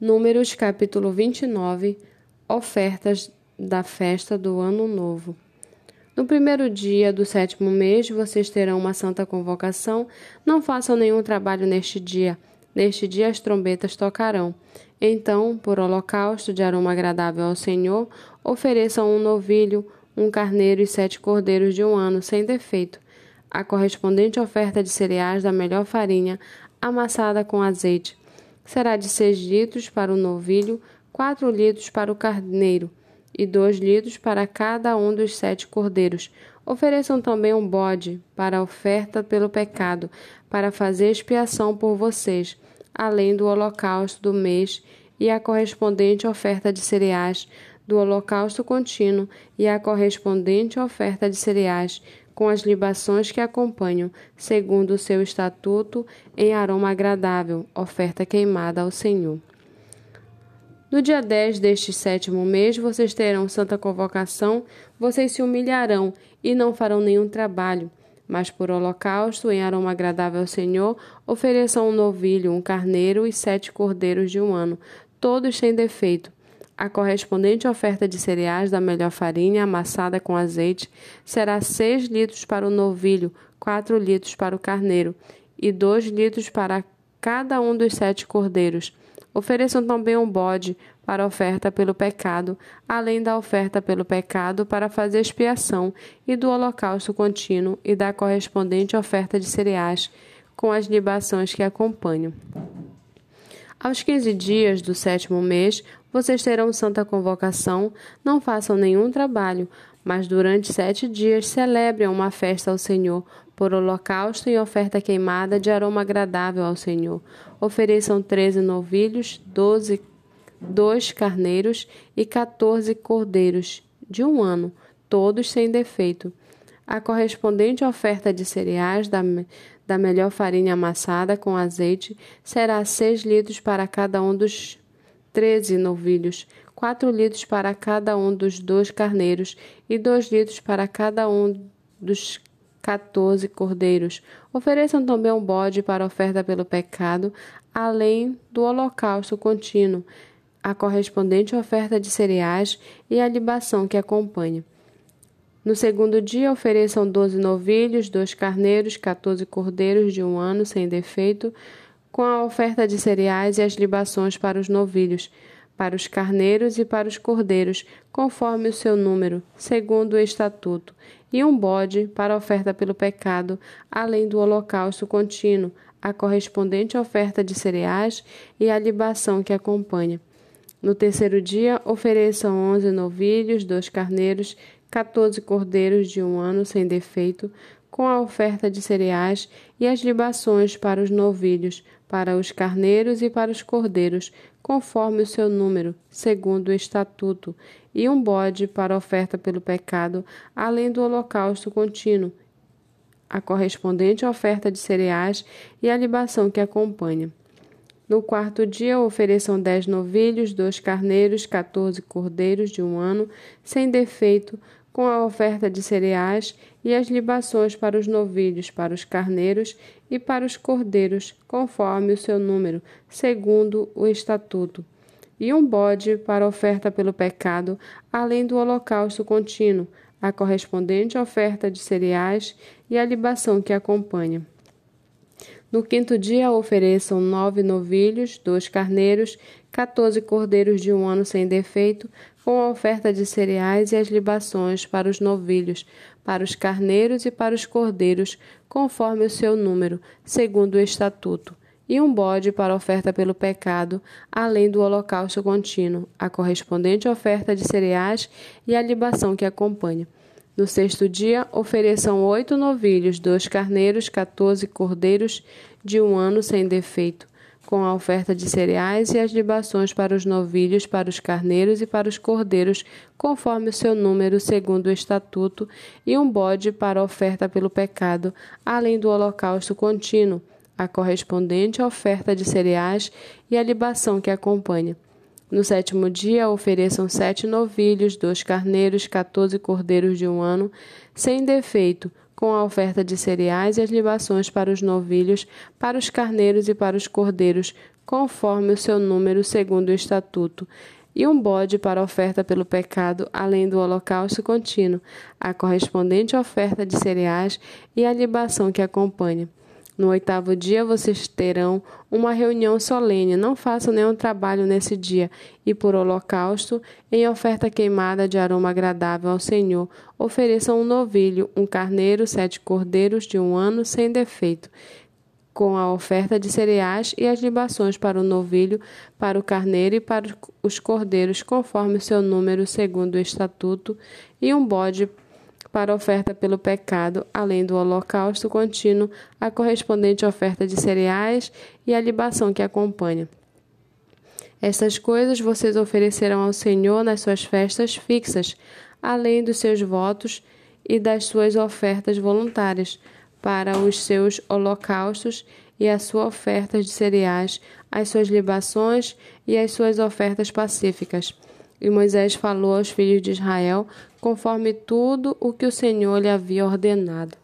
Números capítulo 29 Ofertas da festa do Ano Novo. No primeiro dia do sétimo mês, vocês terão uma santa convocação. Não façam nenhum trabalho neste dia. Neste dia as trombetas tocarão. Então, por holocausto de aroma agradável ao Senhor, ofereçam um novilho, um carneiro e sete cordeiros de um ano, sem defeito. A correspondente oferta de cereais da melhor farinha, amassada com azeite será de seis litros para o novilho, quatro litros para o carneiro e dois litros para cada um dos sete cordeiros. Ofereçam também um bode para oferta pelo pecado, para fazer expiação por vocês, além do holocausto do mês e a correspondente oferta de cereais, do holocausto contínuo e a correspondente oferta de cereais, com as libações que acompanham, segundo o seu estatuto, em aroma agradável, oferta queimada ao Senhor. No dia 10 deste sétimo mês, vocês terão santa convocação, vocês se humilharão e não farão nenhum trabalho. Mas por holocausto, em aroma agradável ao Senhor, ofereçam um novilho, um carneiro e sete cordeiros de um ano, todos sem defeito a correspondente oferta de cereais da melhor farinha amassada com azeite será seis litros para o novilho, quatro litros para o carneiro e dois litros para cada um dos sete cordeiros. Ofereçam também um bode para oferta pelo pecado, além da oferta pelo pecado para fazer expiação, e do holocausto contínuo e da correspondente oferta de cereais, com as libações que acompanham. Aos quinze dias do sétimo mês, vocês terão santa convocação, não façam nenhum trabalho, mas durante sete dias celebrem uma festa ao Senhor, por holocausto e oferta queimada de aroma agradável ao Senhor. Ofereçam treze novilhos, doze, dois carneiros e quatorze cordeiros de um ano, todos sem defeito. A correspondente oferta de cereais da, da melhor farinha amassada com azeite será seis litros para cada um dos treze novilhos, quatro litros para cada um dos dois carneiros e dois litros para cada um dos quatorze cordeiros. Ofereçam também um bode para oferta pelo pecado, além do holocausto contínuo, a correspondente oferta de cereais e a libação que acompanha. No segundo dia, ofereçam doze novilhos, dois carneiros, quatorze cordeiros de um ano sem defeito, com a oferta de cereais e as libações para os novilhos, para os carneiros e para os cordeiros, conforme o seu número, segundo o estatuto, e um bode para oferta pelo pecado, além do holocausto contínuo, a correspondente oferta de cereais e a libação que acompanha. No terceiro dia, ofereçam onze novilhos, dois carneiros, quatorze cordeiros de um ano sem defeito, com a oferta de cereais e as libações para os novilhos, para os carneiros e para os cordeiros, conforme o seu número, segundo o estatuto, e um bode para oferta pelo pecado, além do holocausto contínuo, a correspondente oferta de cereais e a libação que acompanha. No quarto dia ofereçam dez novilhos, dois carneiros, quatorze cordeiros de um ano, sem defeito, com a oferta de cereais e as libações para os novilhos, para os carneiros e para os cordeiros, conforme o seu número, segundo o estatuto, e um bode para oferta pelo pecado, além do holocausto contínuo, a correspondente oferta de cereais e a libação que acompanha. No quinto dia ofereçam nove novilhos, dois carneiros, quatorze cordeiros de um ano sem defeito, com a oferta de cereais e as libações para os novilhos, para os carneiros e para os cordeiros, conforme o seu número, segundo o estatuto, e um bode para oferta pelo pecado, além do holocausto contínuo, a correspondente oferta de cereais e a libação que acompanha. No sexto dia, ofereçam oito novilhos, dois carneiros, quatorze cordeiros de um ano sem defeito com a oferta de cereais e as libações para os novilhos, para os carneiros e para os cordeiros, conforme o seu número, segundo o estatuto, e um bode para a oferta pelo pecado, além do holocausto contínuo, a correspondente oferta de cereais e a libação que acompanha. No sétimo dia, ofereçam sete novilhos, dois carneiros, quatorze cordeiros de um ano, sem defeito, com a oferta de cereais e as libações para os novilhos, para os carneiros e para os cordeiros, conforme o seu número, segundo o estatuto, e um bode para oferta pelo pecado, além do holocausto contínuo, a correspondente oferta de cereais e a libação que acompanha. No oitavo dia vocês terão uma reunião solene. Não façam nenhum trabalho nesse dia. E por holocausto, em oferta queimada de aroma agradável ao Senhor, ofereçam um novilho, um carneiro, sete cordeiros de um ano sem defeito com a oferta de cereais e as libações para o novilho, para o carneiro e para os cordeiros, conforme o seu número, segundo o estatuto, e um bode para oferta pelo pecado, além do holocausto contínuo, a correspondente oferta de cereais e a libação que acompanha. Estas coisas vocês oferecerão ao Senhor nas suas festas fixas, além dos seus votos e das suas ofertas voluntárias para os seus holocaustos e as suas ofertas de cereais, as suas libações e as suas ofertas pacíficas. E Moisés falou aos filhos de Israel conforme tudo o que o Senhor lhe havia ordenado.